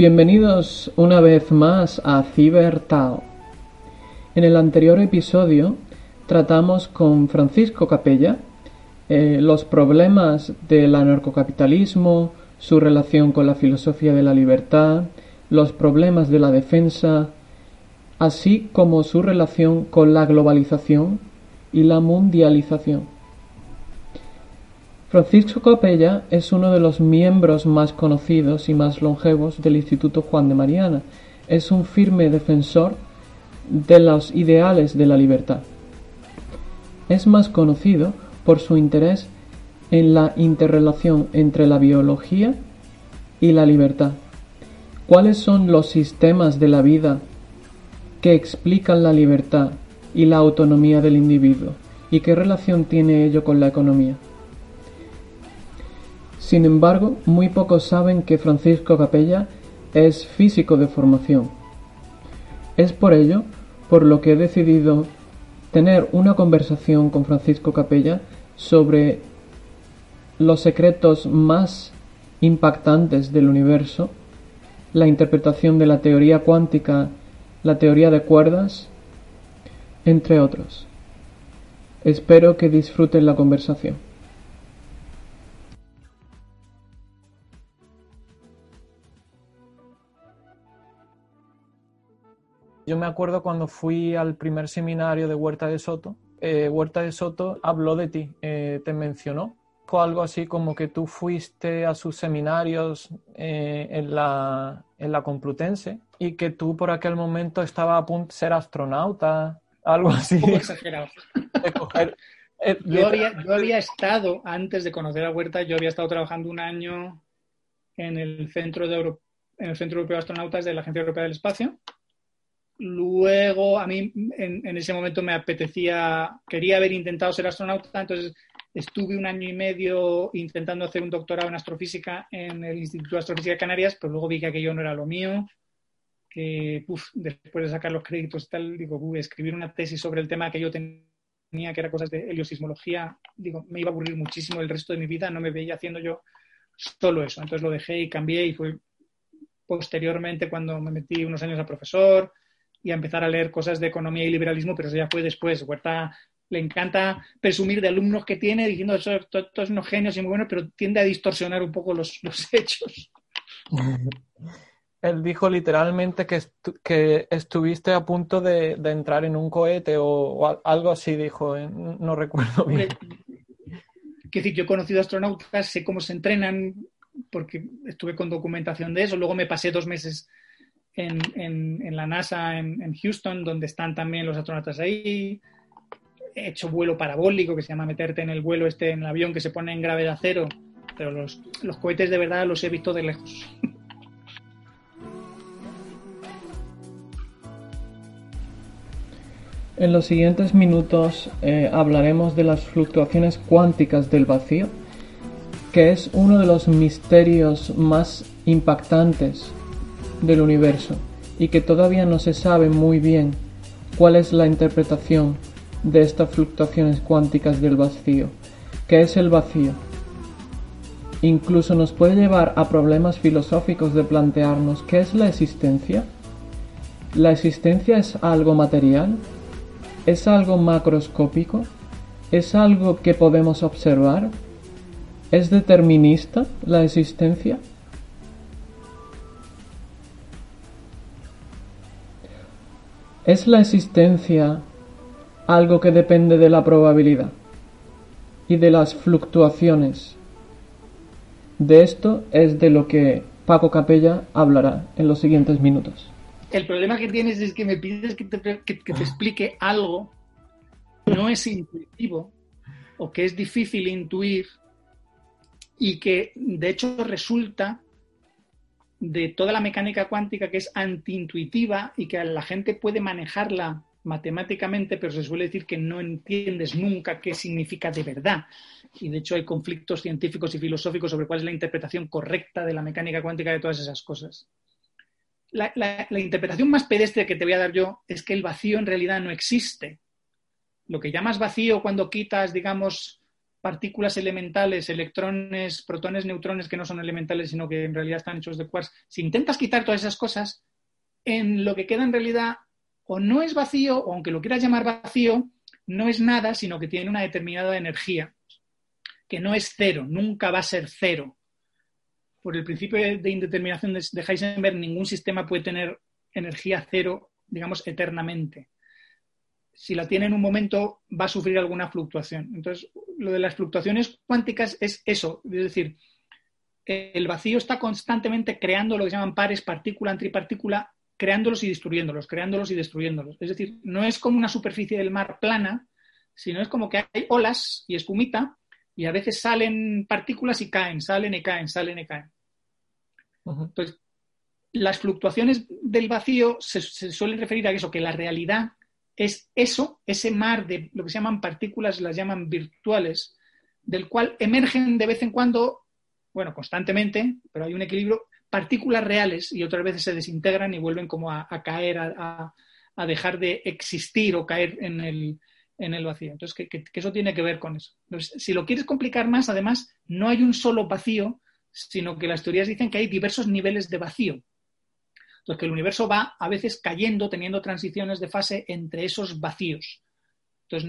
Bienvenidos una vez más a CiberTao. En el anterior episodio tratamos con Francisco Capella eh, los problemas del anarcocapitalismo, su relación con la filosofía de la libertad, los problemas de la defensa, así como su relación con la globalización y la mundialización. Francisco Capella es uno de los miembros más conocidos y más longevos del Instituto Juan de Mariana. Es un firme defensor de los ideales de la libertad. Es más conocido por su interés en la interrelación entre la biología y la libertad. ¿Cuáles son los sistemas de la vida que explican la libertad y la autonomía del individuo? ¿Y qué relación tiene ello con la economía? Sin embargo, muy pocos saben que Francisco Capella es físico de formación. Es por ello por lo que he decidido tener una conversación con Francisco Capella sobre los secretos más impactantes del universo, la interpretación de la teoría cuántica, la teoría de cuerdas, entre otros. Espero que disfruten la conversación. Yo me acuerdo cuando fui al primer seminario de Huerta de Soto, eh, Huerta de Soto habló de ti, eh, te mencionó. Fue algo así como que tú fuiste a sus seminarios eh, en, la, en la Complutense y que tú por aquel momento estabas a punto de ser astronauta, algo así. Un poco exagerado. yo, había, yo había estado, antes de conocer a Huerta, yo había estado trabajando un año en el Centro, de en el Centro Europeo de Astronautas de la Agencia Europea del Espacio Luego, a mí en, ese momento me apetecía, quería haber intentado ser astronauta, entonces estuve un año y medio intentando hacer un doctorado en astrofísica en el Instituto de Astrofísica de Canarias, pero luego vi que aquello no era lo mío, que después de sacar los créditos tal, digo, escribir una tesis sobre el tema que yo tenía, que era cosas de heliosismología, digo, me iba a aburrir muchísimo el resto de mi vida, no me veía haciendo yo solo eso. Entonces lo dejé y cambié y fue posteriormente cuando me metí unos años a profesor, y a empezar a leer cosas de economía y liberalismo, pero eso ya fue después. Huerta le encanta presumir de alumnos que tiene, diciendo que son todos unos genios y muy buenos, pero tiende a distorsionar un poco los, hechos. Él dijo literalmente que, que estuviste a punto de, entrar en un cohete o, algo así, dijo, eh, no recuerdo bien. Quiero decir, yo he conocido astronautas, sé cómo se entrenan, porque estuve con documentación de eso, luego me pasé dos meses en, la NASA en, Houston, donde están también los astronautas ahí. He hecho vuelo parabólico, que se llama meterte en el vuelo este en el avión que se pone en gravedad cero, pero los, cohetes de verdad los he visto de lejos. En los siguientes minutos eh, hablaremos de las fluctuaciones cuánticas del vacío, que es uno de los misterios más impactantes del universo y que todavía no se sabe muy bien cuál es la interpretación de estas fluctuaciones cuánticas del vacío. ¿Qué es el vacío? Incluso nos puede llevar a problemas filosóficos de plantearnos qué es la existencia. ¿La existencia es algo material? ¿Es algo macroscópico? ¿Es algo que podemos observar? ¿Es determinista la existencia? ¿Es la existencia algo que depende de la probabilidad y de las fluctuaciones? De esto es de lo que Paco Capella hablará en los siguientes minutos. El problema que tienes es que me pides que te, explique algo, no es intuitivo o que es difícil intuir y que de hecho resulta de toda la mecánica cuántica que es antiintuitiva y que la gente puede manejarla matemáticamente, pero se suele decir que no entiendes nunca qué significa de verdad. Y de hecho hay conflictos científicos y filosóficos sobre cuál es la interpretación correcta de la mecánica cuántica de todas esas cosas la, interpretación más pedestre que te voy a dar yo es que el vacío en realidad no existe. Lo que llamas vacío cuando quitas, digamos, partículas elementales, electrones, protones, neutrones que no son elementales, sino que en realidad están hechos de quarks, si intentas quitar todas esas cosas, en lo que queda en realidad o no es vacío, o aunque lo quieras llamar vacío, no es nada, sino que tiene una determinada energía, que no es cero, nunca va a ser cero por el principio de indeterminación de Heisenberg, ningún sistema puede tener energía cero, digamos, eternamente. Si la tiene en un momento, va a sufrir alguna fluctuación. Entonces, lo de las fluctuaciones cuánticas es eso, es decir, el vacío está constantemente creando lo que se llaman pares partícula-antipartícula, creándolos y destruyéndolos, creándolos y destruyéndolos. Es decir, no es como una superficie del mar plana, sino es como que hay olas y espumita y a veces salen partículas y caen, salen y caen, salen y caen. Entonces, las fluctuaciones del vacío se, suelen referir a eso, que la realidad es eso, ese mar de lo que se llaman partículas, las llaman virtuales, del cual emergen de vez en cuando, bueno, constantemente, pero hay un equilibrio, partículas reales y otras veces se desintegran y vuelven como a, caer, a, dejar de existir o caer en el, en el vacío. Entonces, que, eso tiene que ver con eso. Entonces, si lo quieres complicar más, además, no hay un solo vacío, sino que las teorías dicen que hay diversos niveles de vacío. Entonces, que el universo va a veces cayendo, teniendo transiciones de fase entre esos vacíos. Entonces,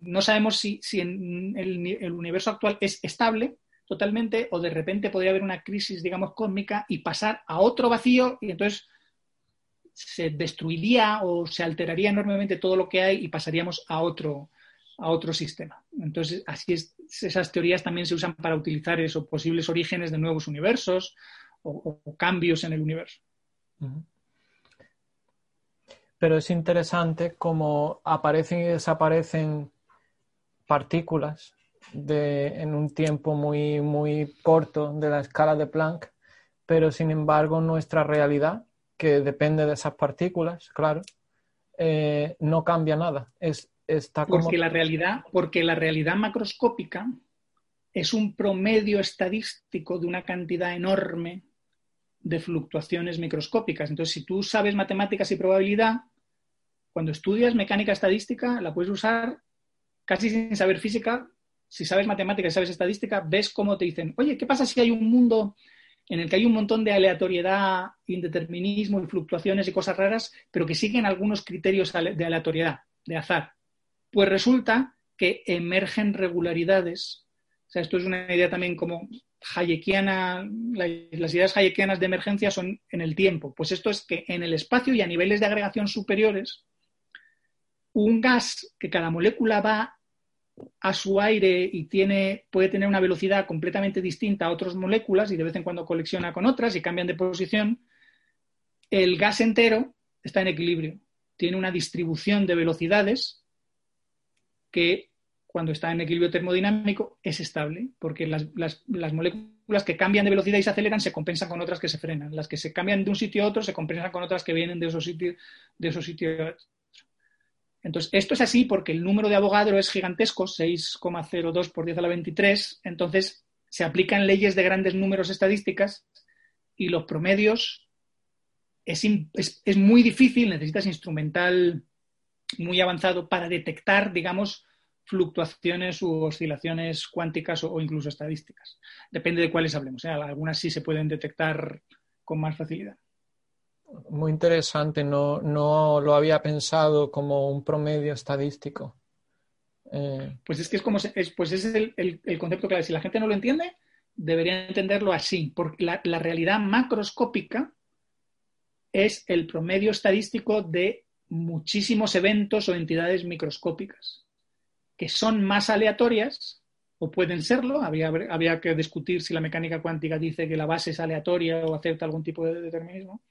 no, sabemos si, en el, universo actual es estable totalmente o de repente podría haber una crisis, digamos, cósmica y pasar a otro vacío y entonces se destruiría o se alteraría enormemente todo lo que hay y pasaríamos a otro, a otro sistema. Entonces, así es, esas teorías también se usan para utilizar esos posibles orígenes de nuevos universos o, cambios en el universo. Pero es interesante cómo aparecen y desaparecen partículas en un tiempo muy, muy corto de la escala de Planck, pero sin embargo nuestra realidad que depende de esas partículas, claro, eh, no cambia nada. Es, está porque, la realidad, porque la realidad macroscópica es un promedio estadístico de una cantidad enorme de fluctuaciones microscópicas. Entonces, si tú sabes matemáticas y probabilidad, cuando estudias mecánica estadística, la puedes usar casi sin saber física. Si sabes matemáticas y sabes estadística, ves cómo te dicen, oye, ¿qué pasa si hay un mundo en el que hay un montón de aleatoriedad, indeterminismo y fluctuaciones y cosas raras, pero que siguen algunos criterios de aleatoriedad, de azar. Pues resulta que emergen regularidades. O sea, esto es una idea también como hayekiana, las ideas hayekianas de emergencia son en el tiempo. Pues esto es que en el espacio y a niveles de agregación superiores, un gas que cada molécula va a su aire y tiene, puede tener una velocidad completamente distinta a otras moléculas y de vez en cuando colecciona con otras y cambian de posición, el gas entero está en equilibrio. Tiene una distribución de velocidades que cuando está en equilibrio termodinámico es estable, porque las, moléculas que cambian de velocidad y se aceleran se compensan con otras que se frenan. Las que se cambian de un sitio a otro se compensan con otras que vienen de esos sitios, de esos sitios Entonces, esto es así porque el número de Avogadro es gigantesco, 6,02 por 10 a la 23, entonces se aplican leyes de grandes números estadísticas y los promedios es, es muy difícil, necesitas instrumental muy avanzado para detectar, digamos, fluctuaciones u oscilaciones cuánticas o, incluso estadísticas. Depende de cuáles hablemos. ¿eh? Algunas sí se pueden detectar con más facilidad. Muy interesante, no, no lo había pensado como un promedio estadístico. Eh, pues es que es como, es, pues es el, el, concepto clave. Si la gente no lo entiende, debería entenderlo así, porque la, la realidad macroscópica es el promedio estadístico de muchísimos eventos o entidades microscópicas que son más aleatorias o pueden serlo. Había que discutir si la mecánica cuántica dice que la base es aleatoria o acepta algún tipo de determinismo,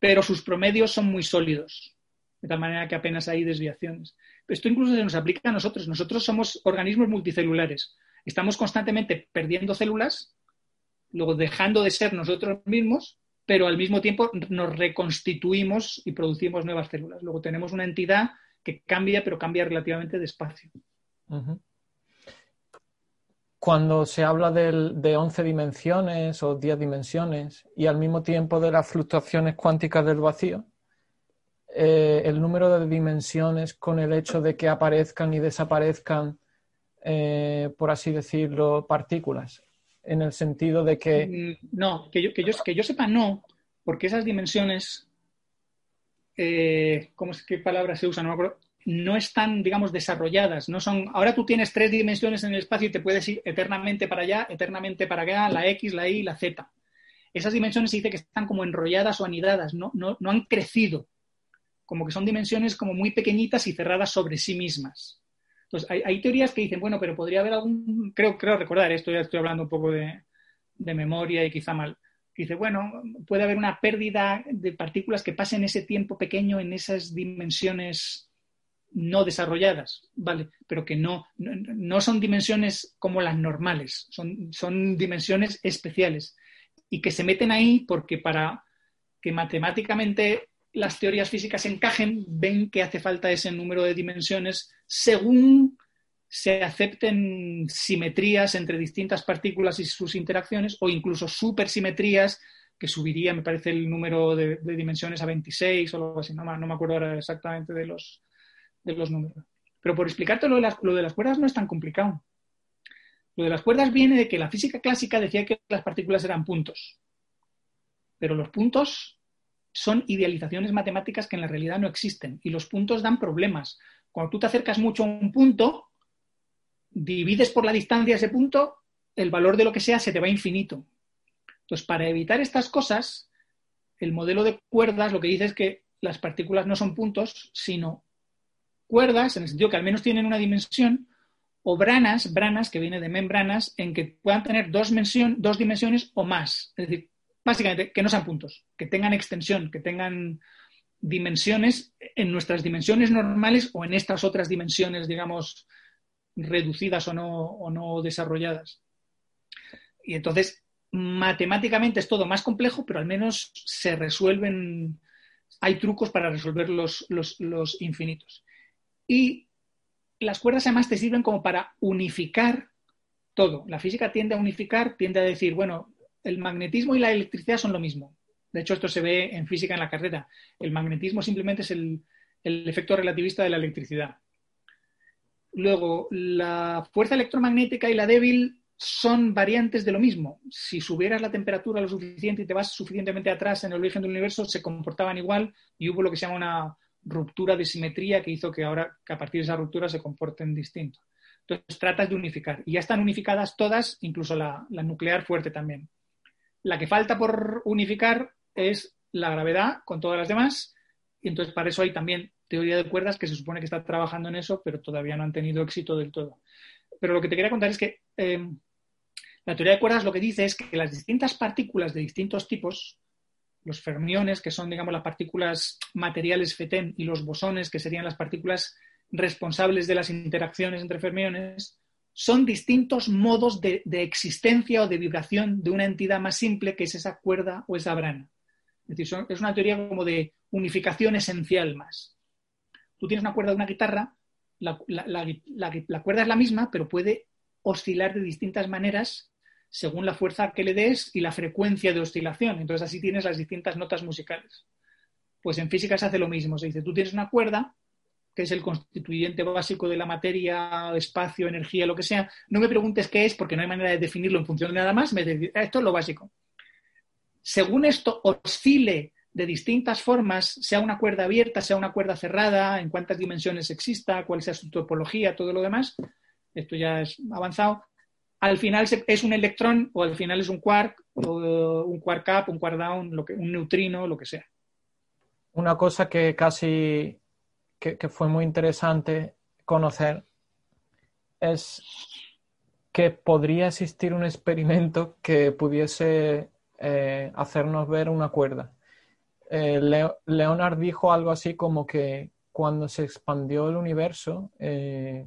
pero sus promedios son muy sólidos, de tal manera que apenas hay desviaciones. Esto incluso se nos aplica a nosotros. Nosotros somos organismos multicelulares. Estamos constantemente perdiendo células, luego dejando de ser nosotros mismos pero al mismo tiempo nos reconstituimos y producimos nuevas células. Luego tenemos una entidad que cambia, pero cambia relativamente despacio. Cuando se habla de 11 dimensiones o 10 dimensiones y al mismo tiempo de las fluctuaciones cuánticas del vacío, eh, el número de dimensiones con el hecho de que aparezcan y desaparezcan, eh, por así decirlo, partículas en el sentido de que... Mm, no, que yo, que yo, que yo sepa no, porque esas dimensiones, eh, ¿cómo es, ¿qué palabra se usa? No me acuerdo. No están, digamos, desarrolladas. No son. Ahora tú tienes tres dimensiones en el espacio y te puedes ir eternamente para allá, eternamente para allá, la X, la Y, la Z. Esas dimensiones se dice que están como enrolladas o anidadas, no, no, no han crecido. Como que son dimensiones como muy pequeñitas y cerradas sobre sí mismas. Entonces, hay, teorías que dicen, bueno, pero podría haber algún, creo, creo recordar, esto ya estoy hablando un poco de, memoria y quizá mal, dice, bueno, puede haber una pérdida de partículas que pasen ese tiempo pequeño en esas dimensiones no desarrolladas, ¿vale? Pero que no, no, son dimensiones como las normales, son, son dimensiones especiales y que se meten ahí porque para que matemáticamente las teorías físicas encajen, ven que hace falta ese número de dimensiones según se acepten simetrías entre distintas partículas y sus interacciones o incluso supersimetrías que subiría, me parece, el número de, dimensiones a 26 o algo así. No, me acuerdo ahora exactamente de los, de los números. Pero por explicarte lo de, las, lo de las cuerdas no es tan complicado. Lo de las cuerdas viene de que la física clásica decía que las partículas eran puntos. Pero los puntos son idealizaciones matemáticas que en la realidad no existen y los puntos dan problemas. Cuando tú te acercas mucho a un punto, divides por la distancia ese punto, el valor de lo que sea se te va infinito. Entonces, para evitar estas cosas, el modelo de cuerdas lo que dice es que las partículas no son puntos, sino cuerdas, en el sentido que al menos tienen una dimensión, o branas, branas, que viene de membranas, en que puedan tener dos, dos dimensiones o más. Es decir, básicamente, que no sean puntos, que tengan extensión, que tengan dimensiones en nuestras dimensiones normales o en estas otras dimensiones, digamos, reducidas o no, o no desarrolladas. Y entonces, matemáticamente es todo más complejo, pero al menos se resuelven, hay trucos para resolver los, los, infinitos. Y las cuerdas además te sirven como para unificar todo. La física tiende a unificar, tiende a decir, bueno, el magnetismo y la electricidad son lo mismo. De hecho, esto se ve en física en la carrera. El magnetismo simplemente es el, efecto relativista de la electricidad. Luego, la fuerza electromagnética y la débil son variantes de lo mismo. Si subieras la temperatura lo suficiente y te vas suficientemente atrás en el origen del universo, se comportaban igual y hubo lo que se llama una ruptura de simetría que hizo que ahora, que a partir de esa ruptura, se comporten distinto. Entonces, tratas de unificar. Y ya están unificadas todas, incluso la nuclear fuerte también. La que falta por unificar es la gravedad con todas las demás, y entonces para eso hay también teoría de cuerdas que se supone que está trabajando en eso, pero todavía no han tenido éxito del todo. Pero lo que te quería contar es que em, la teoría de cuerdas lo que dice es que las distintas partículas de distintos tipos, los fermiones, que son, digamos, las partículas materiales FETEN, y los bosones, que serían las partículas responsables de las interacciones entre fermiones, son distintos modos de, existencia o de vibración de una entidad más simple que es esa cuerda o esa brana. Es decir, es una teoría como de unificación esencial más. Tú tienes una cuerda de una guitarra, la, cuerda es la misma, pero puede oscilar de distintas maneras según la fuerza que le des y la frecuencia de oscilación. Entonces así tienes las distintas notas musicales. Pues en física se hace lo mismo. Se dice, tú tienes una cuerda, que es el constituyente básico de la materia, espacio, energía, lo que sea. No me preguntes qué es, porque no hay manera de definirlo en función de nada más. Me esto es lo básico. Según esto oscile de distintas formas, sea una cuerda abierta, sea una cuerda cerrada, en cuántas dimensiones exista, cuál sea su topología, todo lo demás, esto ya es avanzado, al final es un electrón o al final es un quark, o un quark up, un quark down, lo que, un neutrino, lo que sea. Una cosa que casi que, fue muy interesante conocer es que podría existir un experimento que pudiese eh, hacernos ver una cuerda. Eh, Leonard dijo algo así como que cuando se expandió el universo, eh,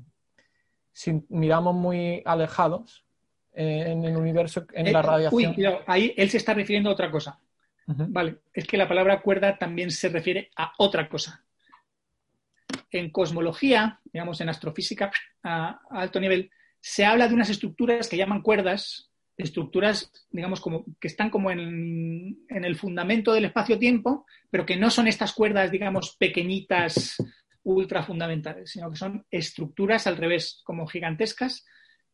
si miramos muy alejados en el universo, en la radiación. Uy, ahí él se está refiriendo a otra cosa. Vale, es que la palabra cuerda también se refiere a otra cosa. En cosmología, digamos en astrofísica a alto nivel, se habla de unas estructuras que llaman cuerdas estructuras, digamos, como que están como en, el fundamento del espacio-tiempo, pero que no son estas cuerdas, digamos, pequeñitas, ultra fundamentales, sino que son estructuras al revés, como gigantescas,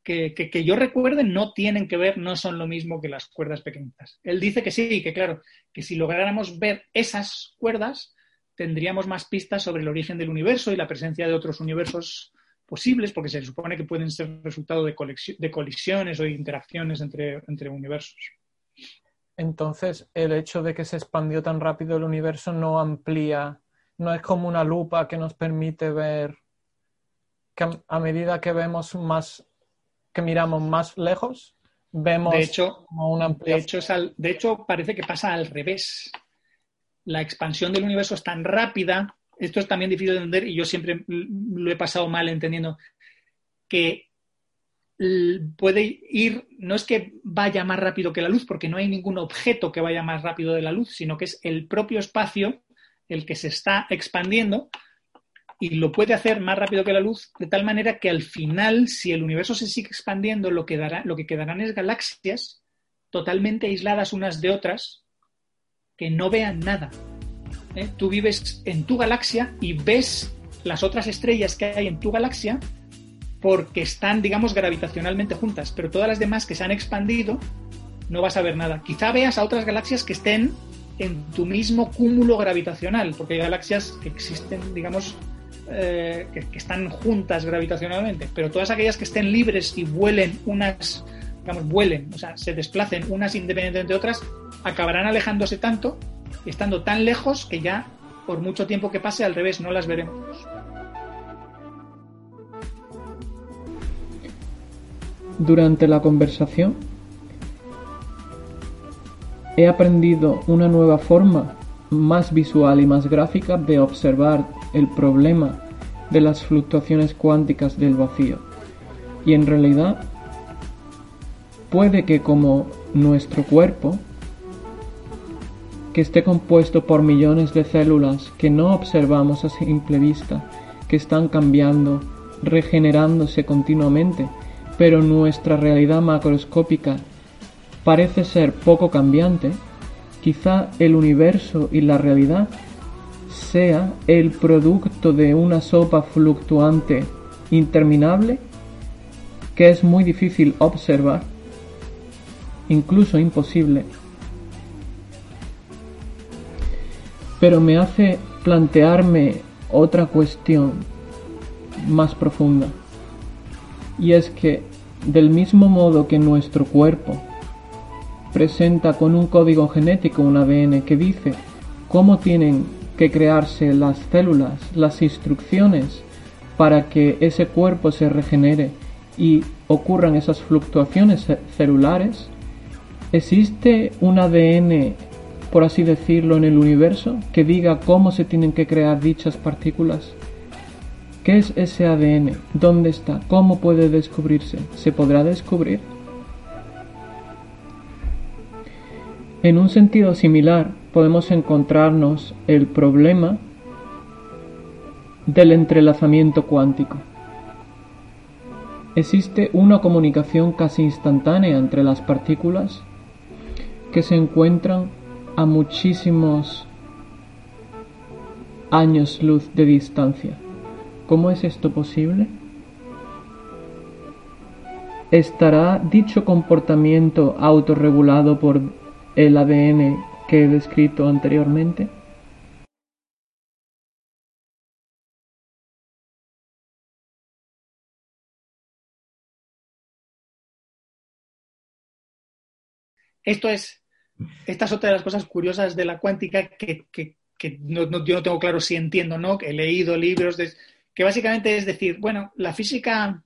que, que, yo recuerde no tienen que ver, no son lo mismo que las cuerdas pequeñitas. Él dice que sí, que claro, que si lográramos ver esas cuerdas, tendríamos más pistas sobre el origen del universo y la presencia de otros universos posibles, porque se supone que pueden ser resultado de, de colisiones o interacciones entre, entre universos. Entonces, el hecho de que se expandió tan rápido el universo no amplía, no es como una lupa que nos permite ver que a medida que vemos más, que miramos más lejos, vemos de hecho, como una ampliación. De hecho, de hecho, parece que pasa al revés. La expansión del universo es tan rápida esto es también difícil de entender y yo siempre lo he pasado mal entendiendo, que puede ir, no es que vaya más rápido que la luz, porque no hay ningún objeto que vaya más rápido de la luz, sino que es el propio espacio el que se está expandiendo y lo puede hacer más rápido que la luz, de tal manera que al final, si el universo se sigue expandiendo, lo que, dará, lo que quedarán es galaxias totalmente aisladas unas de otras que no vean nada. ¿Eh? tú vives en tu galaxia y ves las otras estrellas que hay en tu galaxia porque están, digamos, gravitacionalmente juntas, pero todas las demás que se han expandido no vas a ver nada. Quizá veas a otras galaxias que estén en tu mismo cúmulo gravitacional, porque hay galaxias que existen, digamos, eh, que, que, están juntas gravitacionalmente, pero todas aquellas que estén libres y vuelen unas, digamos, vuelen, o sea, se desplacen unas independientemente de otras, acabarán alejándose tanto estando tan lejos que ya por mucho tiempo que pase al revés no las veremos. Durante la conversación he aprendido una nueva forma más visual y más gráfica de observar el problema de las fluctuaciones cuánticas del vacío. Y en realidad puede que como nuestro cuerpo que esté compuesto por millones de células que no observamos a simple vista, que están cambiando, regenerándose continuamente, pero nuestra realidad macroscópica parece ser poco cambiante, quizá el universo y la realidad sea el producto de una sopa fluctuante interminable que es muy difícil observar, incluso imposible pero me hace plantearme otra cuestión más profunda. Y es que del mismo modo que nuestro cuerpo presenta con un código genético un ADN que dice cómo tienen que crearse las células, las instrucciones para que ese cuerpo se regenere y ocurran esas fluctuaciones celulares, existe un ADN por así decirlo, en el universo que diga cómo se tienen que crear dichas partículas? ¿Qué es ese ADN? ¿Dónde está? ¿Cómo puede descubrirse? ¿Se podrá descubrir? En un sentido similar, podemos encontrarnos el problema del entrelazamiento cuántico. Existe una comunicación casi instantánea entre las partículas que se encuentran a muchísimos años luz de distancia. ¿Cómo es esto posible? ¿Estará dicho comportamiento autorregulado por el ADN que he descrito anteriormente? Esto es, esta es otra de las cosas curiosas de la cuántica que, no, yo no tengo claro si entiendo, ¿no? Que he leído libros de, que básicamente es decir, bueno, la física,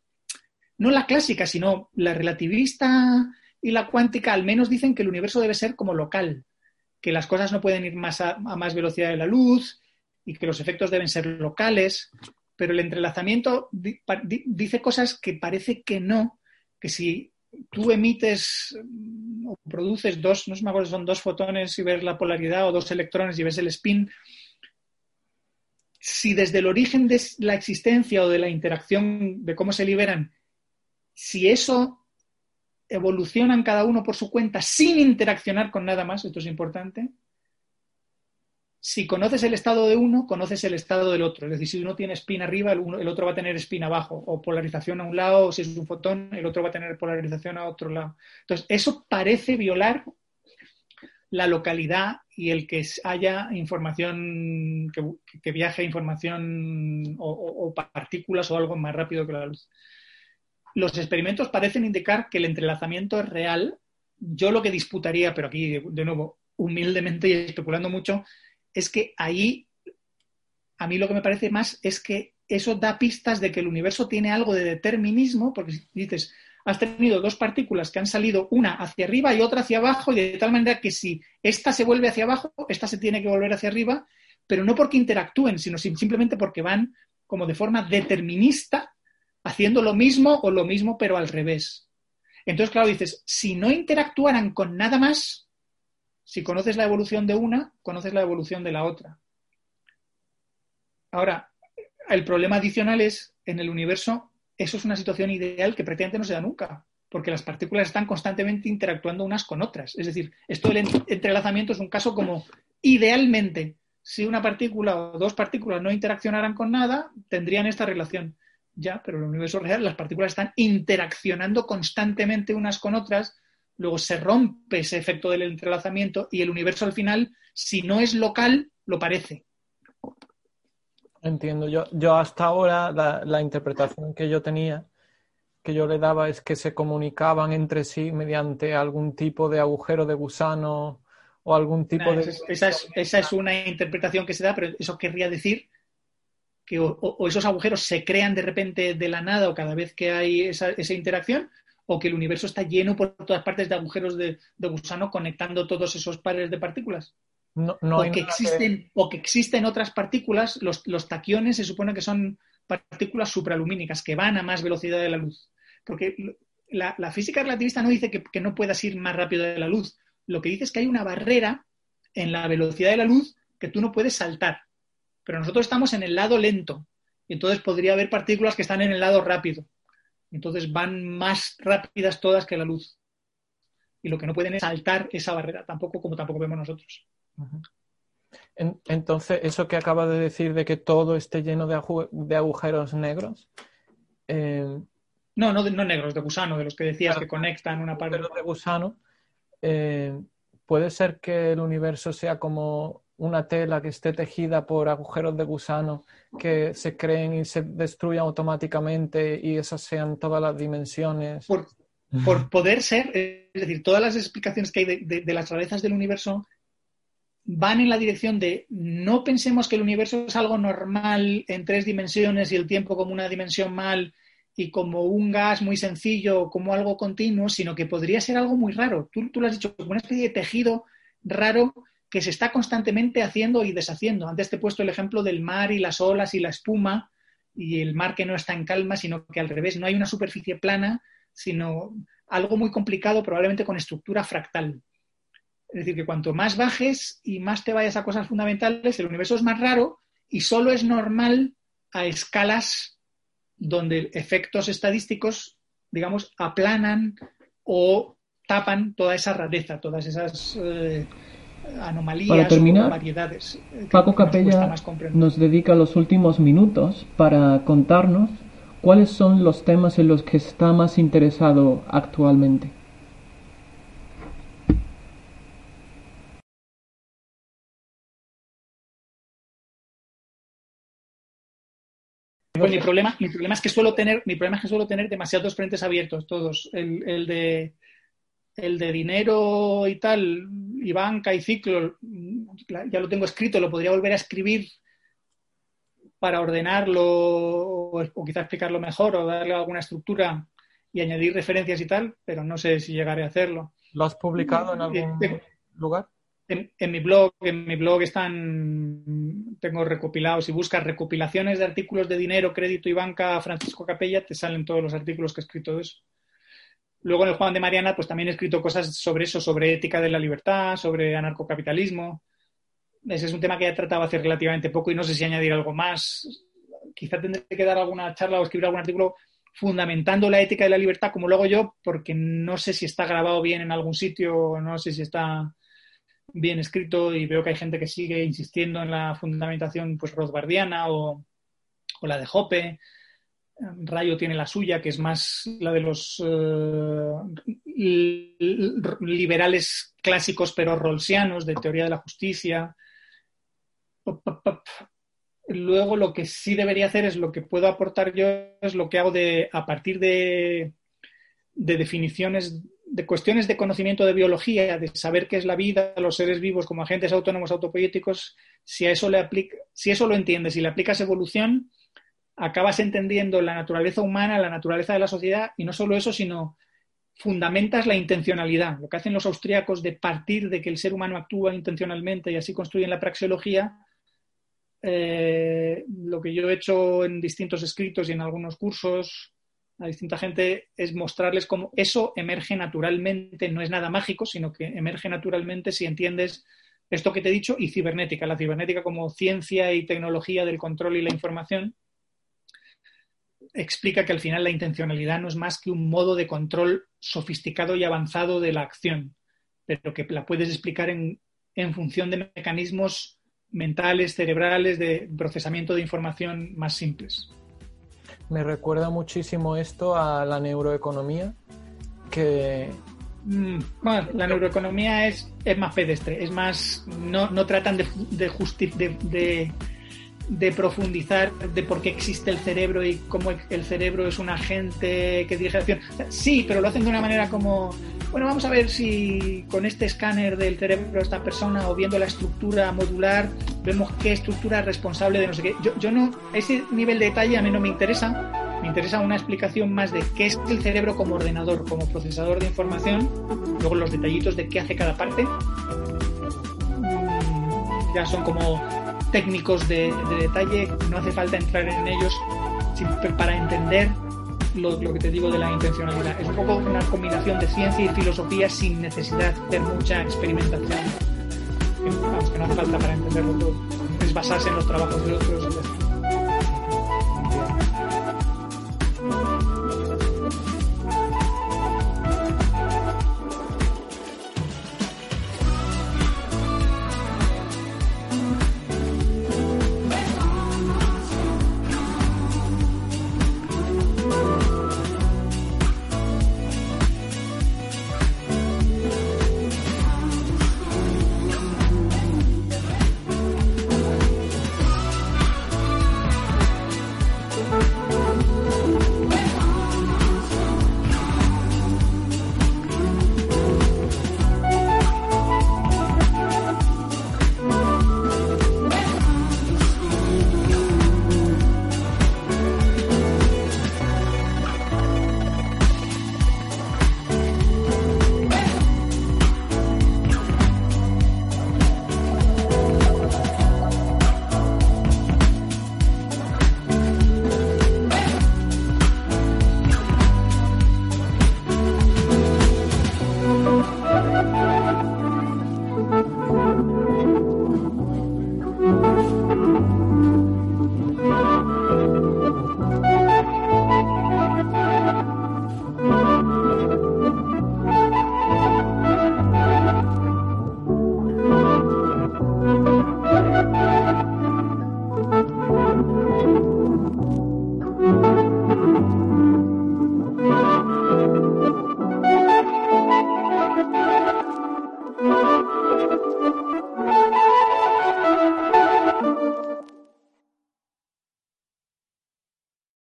no la clásica, sino la relativista y la cuántica, al menos dicen que el universo debe ser como local, que las cosas no pueden ir más a, a más velocidad de la luz y que los efectos deben ser locales, pero el entrelazamiento dice cosas que parece que no, que si tú emites mm, o produces dos, no me acuerdo, son dos fotones y ves la polaridad o dos electrones y ves el spin. Si desde el origen de la existencia o de la interacción, de cómo se liberan, si eso evolucionan cada uno por su cuenta sin interaccionar con nada más, esto es importante, si conoces el estado de uno, conoces el estado del otro. Es decir, si uno tiene spin arriba, el, otro va a tener spin abajo, o polarización a un lado, o si es un fotón, el otro va a tener polarización a otro lado. Entonces, eso parece violar la localidad y el que haya información, que, viaje información o, partículas o algo más rápido que la luz. Los experimentos parecen indicar que el entrelazamiento es real. Yo lo que disputaría, pero aquí de nuevo, humildemente y especulando mucho, es que ahí a mí lo que me parece más es que eso da pistas de que el universo tiene algo de determinismo, porque si dices, has tenido dos partículas que han salido una hacia arriba y otra hacia abajo, y de tal manera que si esta se vuelve hacia abajo, esta se tiene que volver hacia arriba, pero no porque interactúen, sino simplemente porque van como de forma determinista, haciendo lo mismo o lo mismo, pero al revés. Entonces, claro, dices, si no interactuaran con nada más, si conoces la evolución de una, conoces la evolución de la otra. Ahora, el problema adicional es, en el universo, eso es una situación ideal que prácticamente no se da nunca, porque las partículas están constantemente interactuando unas con otras. Es decir, esto del entrelazamiento es un caso como, idealmente, si una partícula o dos partículas no interaccionaran con nada, tendrían esta relación. Ya, pero en el universo real las partículas están interaccionando constantemente unas con otras luego se rompe ese efecto del entrelazamiento y el universo al final, si no es local, lo parece. Entiendo. Yo, yo hasta ahora la, interpretación que yo tenía, que yo le daba es que se comunicaban entre sí mediante algún tipo de agujero de gusano o algún tipo de... Esa es, esa es, una interpretación que se da, pero eso querría decir que o, esos agujeros se crean de repente de la nada o cada vez que hay esa, esa interacción, o que el universo está lleno por todas partes de agujeros de, gusano conectando todos esos pares de partículas. No, o, que existen, o que existen otras partículas, los, taquiones se supone que son partículas supralumínicas que van a más velocidad de la luz. Porque la, física relativista no dice que, que, no puedas ir más rápido de la luz. Lo que dice es que hay una barrera en la velocidad de la luz que tú no puedes saltar. Pero nosotros estamos en el lado lento. Y entonces podría haber partículas que están en el lado rápido. Entonces van más rápidas todas que la luz. Y lo que no pueden es saltar esa barrera, tampoco como tampoco vemos nosotros. Entonces, eso que acaba de decir de que todo esté lleno de, agujeros negros. Eh, no, no, no negros, de gusano, de los que decías que conectan una parte. de gusano. Eh, puede ser que el universo sea como una tela que esté tejida por agujeros de gusano que se creen y se destruyan automáticamente y esas sean todas las dimensiones. Por, poder ser, es decir, todas las explicaciones que hay de, las rarezas del universo van en la dirección de no pensemos que el universo es algo normal en tres dimensiones y el tiempo como una dimensión mal y como un gas muy sencillo, como algo continuo, sino que podría ser algo muy raro. Tú, tú lo has dicho, como una especie de tejido raro que se está constantemente haciendo y deshaciendo. Antes te he puesto el ejemplo del mar y las olas y la espuma, y el mar que no está en calma, sino que al revés, no hay una superficie plana, sino algo muy complicado, probablemente con estructura fractal. Es decir, que cuanto más bajes y más te vayas a cosas fundamentales, el universo es más raro y solo es normal a escalas donde efectos estadísticos, digamos, aplanan o tapan toda esa rareza, todas esas eh, anomalías o variedades. Paco Capella nos dedica los últimos minutos para contarnos cuáles son los temas en los que está más interesado actualmente. Pues mi problema, mi problema es que suelo tener, mi problema es que suelo tener demasiados frentes abiertos, todos. El, el de el de dinero y tal, y banca y ciclo, ya lo tengo escrito, lo podría volver a escribir para ordenarlo o, quizás explicarlo mejor o darle alguna estructura y añadir referencias y tal, pero no sé si llegaré a hacerlo. ¿Lo has publicado en algún lugar? En, mi blog, en mi blog están, tengo recopilados, si buscas recopilaciones de artículos de dinero, crédito y banca Francisco Capella, te salen todos los artículos que he escrito de eso. Luego en el Juan de Mariana, pues también he escrito cosas sobre eso, sobre ética de la libertad, sobre anarcocapitalismo. Ese es un tema que he tratado hace relativamente poco y no sé si añadir algo más. Quizá tendré que dar alguna charla o escribir algún artículo fundamentando la ética de la libertad como lo hago yo, porque no sé si está grabado bien en algún sitio, no sé si está bien escrito y veo que hay gente que sigue insistiendo en la fundamentación pues rothbardiana o, o la de Hoppe. Rayo tiene la suya, que es más la de los eh, liberales clásicos, pero rolsianos, de teoría de la justicia. Luego lo que sí debería hacer es lo que puedo aportar yo, es lo que hago de, a partir de, de definiciones, de cuestiones de conocimiento de biología, de saber qué es la vida, los seres vivos como agentes autónomos autopoéticos, si a eso le si eso lo entiendes y le aplicas evolución, acabas entendiendo la naturaleza humana, la naturaleza de la sociedad, y no solo eso, sino fundamentas la intencionalidad. Lo que hacen los austríacos de partir de que el ser humano actúa intencionalmente y así construyen la praxeología, eh, lo que yo he hecho en distintos escritos y en algunos cursos a distinta gente es mostrarles cómo eso emerge naturalmente, no es nada mágico, sino que emerge naturalmente si entiendes esto que te he dicho y cibernética, la cibernética como ciencia y tecnología del control y la información explica que al final la intencionalidad no es más que un modo de control sofisticado y avanzado de la acción, pero que la puedes explicar en, función de mecanismos mentales, cerebrales, de procesamiento de información más simples. Me recuerda muchísimo esto a la neuroeconomía, que... Mm, bueno, la neuroeconomía es, es más pedestre, es más... No, no tratan de, de, de de profundizar de por qué existe el cerebro y cómo el cerebro es un agente que dirige acción. sí, pero lo hacen de una manera como, bueno, vamos a ver si con este escáner del cerebro de esta persona o viendo la estructura modular, vemos qué estructura es responsable de no sé qué. Yo, yo no, ese nivel de detalle a mí no me interesa. Me interesa una explicación más de qué es el cerebro como ordenador, como procesador de información, luego los detallitos de qué hace cada parte. Mm, ya son como técnicos de, detalle, no hace falta entrar en ellos para entender lo, que te digo de la intencionalidad. Es un poco una combinación de ciencia y filosofía sin necesidad de mucha experimentación. Que, no hace falta para entenderlo todo. Es basarse en los trabajos de otros.